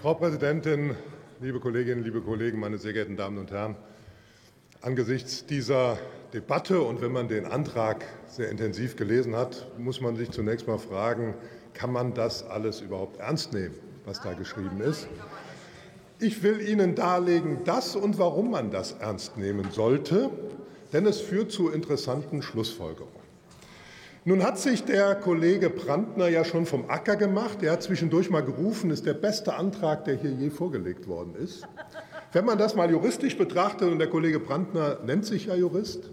Frau Präsidentin, liebe Kolleginnen, liebe Kollegen, meine sehr geehrten Damen und Herren! Angesichts dieser Debatte und wenn man den Antrag sehr intensiv gelesen hat, muss man sich zunächst mal fragen, kann man das alles überhaupt ernst nehmen, was da geschrieben ist? Ich will Ihnen darlegen, dass und warum man das ernst nehmen sollte, denn es führt zu interessanten Schlussfolgerungen. Nun hat sich der Kollege Brandner ja schon vom Acker gemacht. Er hat zwischendurch mal gerufen, ist der beste Antrag, der hier je vorgelegt worden ist. Wenn man das mal juristisch betrachtet, und der Kollege Brandner nennt sich ja Jurist,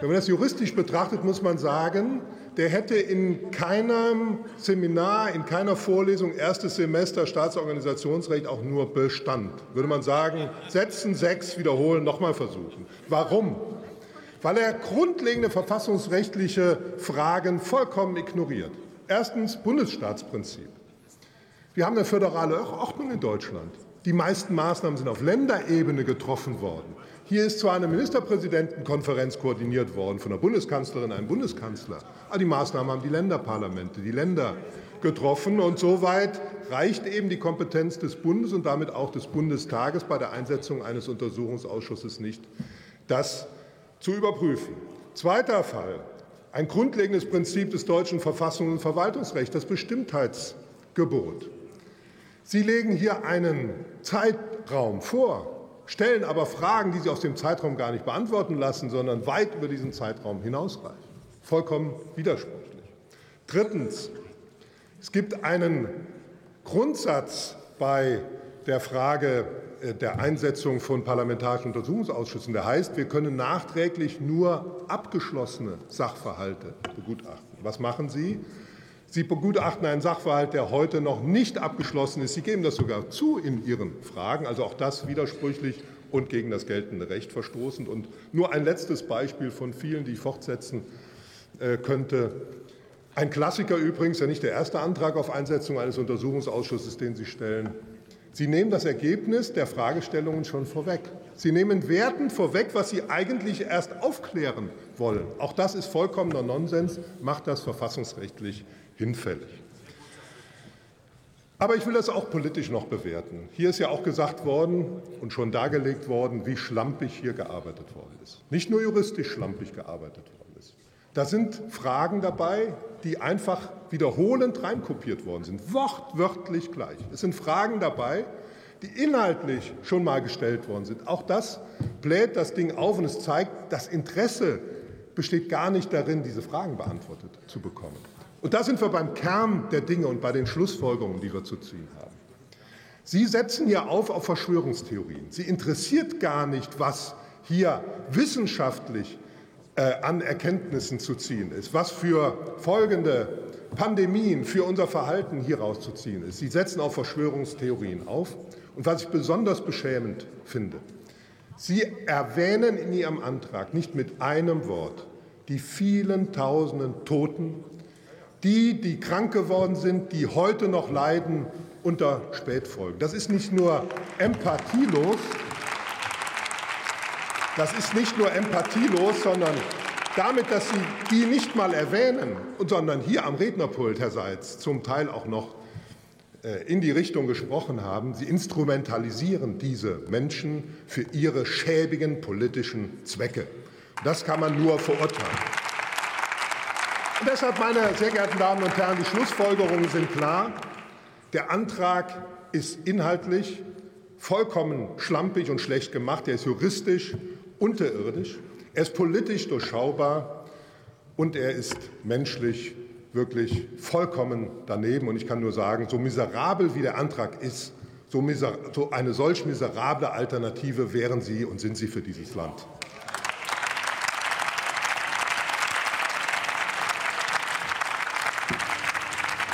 wenn man das juristisch betrachtet, muss man sagen, der hätte in keinem Seminar, in keiner Vorlesung erstes Semester Staatsorganisationsrecht auch nur Bestand. Würde man sagen, setzen, sechs, wiederholen, nochmal versuchen. Warum? Weil er grundlegende verfassungsrechtliche Fragen vollkommen ignoriert. Erstens Bundesstaatsprinzip. Wir haben eine föderale Ordnung in Deutschland. Die meisten Maßnahmen sind auf Länderebene getroffen worden. Hier ist zwar eine Ministerpräsidentenkonferenz koordiniert worden von der Bundeskanzlerin, einem Bundeskanzler, aber die Maßnahmen haben die Länderparlamente, die Länder getroffen. Und soweit reicht eben die Kompetenz des Bundes und damit auch des Bundestages bei der Einsetzung eines Untersuchungsausschusses nicht. Das zu überprüfen. Zweiter Fall. Ein grundlegendes Prinzip des deutschen Verfassungs- und Verwaltungsrechts, das Bestimmtheitsgebot. Sie legen hier einen Zeitraum vor, stellen aber Fragen, die Sie aus dem Zeitraum gar nicht beantworten lassen, sondern weit über diesen Zeitraum hinausreichen. Vollkommen widersprüchlich. Drittens. Es gibt einen Grundsatz bei der Frage der Einsetzung von parlamentarischen Untersuchungsausschüssen. Der heißt, wir können nachträglich nur abgeschlossene Sachverhalte begutachten. Was machen Sie? Sie begutachten einen Sachverhalt, der heute noch nicht abgeschlossen ist. Sie geben das sogar zu in Ihren Fragen, also auch das widersprüchlich und gegen das geltende Recht verstoßend. Und nur ein letztes Beispiel von vielen, die ich fortsetzen äh, könnte. Ein Klassiker übrigens, ja nicht der erste Antrag auf Einsetzung eines Untersuchungsausschusses, den Sie stellen, Sie nehmen das Ergebnis der Fragestellungen schon vorweg. Sie nehmen wertend vorweg, was Sie eigentlich erst aufklären wollen. Auch das ist vollkommener Nonsens, macht das verfassungsrechtlich hinfällig. Aber ich will das auch politisch noch bewerten. Hier ist ja auch gesagt worden und schon dargelegt worden, wie schlampig hier gearbeitet worden ist. Nicht nur juristisch schlampig gearbeitet worden ist. Da sind Fragen dabei, die einfach wiederholend reinkopiert worden sind, wortwörtlich gleich. Es sind Fragen dabei, die inhaltlich schon mal gestellt worden sind. Auch das bläht das Ding auf und es zeigt, das Interesse besteht gar nicht darin, diese Fragen beantwortet zu bekommen. Und da sind wir beim Kern der Dinge und bei den Schlussfolgerungen, die wir zu ziehen haben. Sie setzen hier auf auf Verschwörungstheorien. Sie interessiert gar nicht, was hier wissenschaftlich an Erkenntnissen zu ziehen ist, was für folgende Pandemien für unser Verhalten hieraus zu ziehen ist. Sie setzen auf Verschwörungstheorien auf. Und was ich besonders beschämend finde, Sie erwähnen in Ihrem Antrag nicht mit einem Wort die vielen tausenden Toten, die, die krank geworden sind, die heute noch leiden unter Spätfolgen. Das ist nicht nur empathielos, das ist nicht nur empathielos, sondern damit, dass Sie die nicht mal erwähnen, sondern hier am Rednerpult, Herr Seitz, zum Teil auch noch äh, in die Richtung gesprochen haben, Sie instrumentalisieren diese Menschen für ihre schäbigen politischen Zwecke. Das kann man nur verurteilen. Und deshalb, meine sehr geehrten Damen und Herren, die Schlussfolgerungen sind klar. Der Antrag ist inhaltlich vollkommen schlampig und schlecht gemacht. Er ist juristisch unterirdisch, er ist politisch durchschaubar und er ist menschlich wirklich vollkommen daneben. Und ich kann nur sagen, so miserabel wie der Antrag ist, so, eine solch miserable Alternative wären Sie und sind Sie für dieses Land.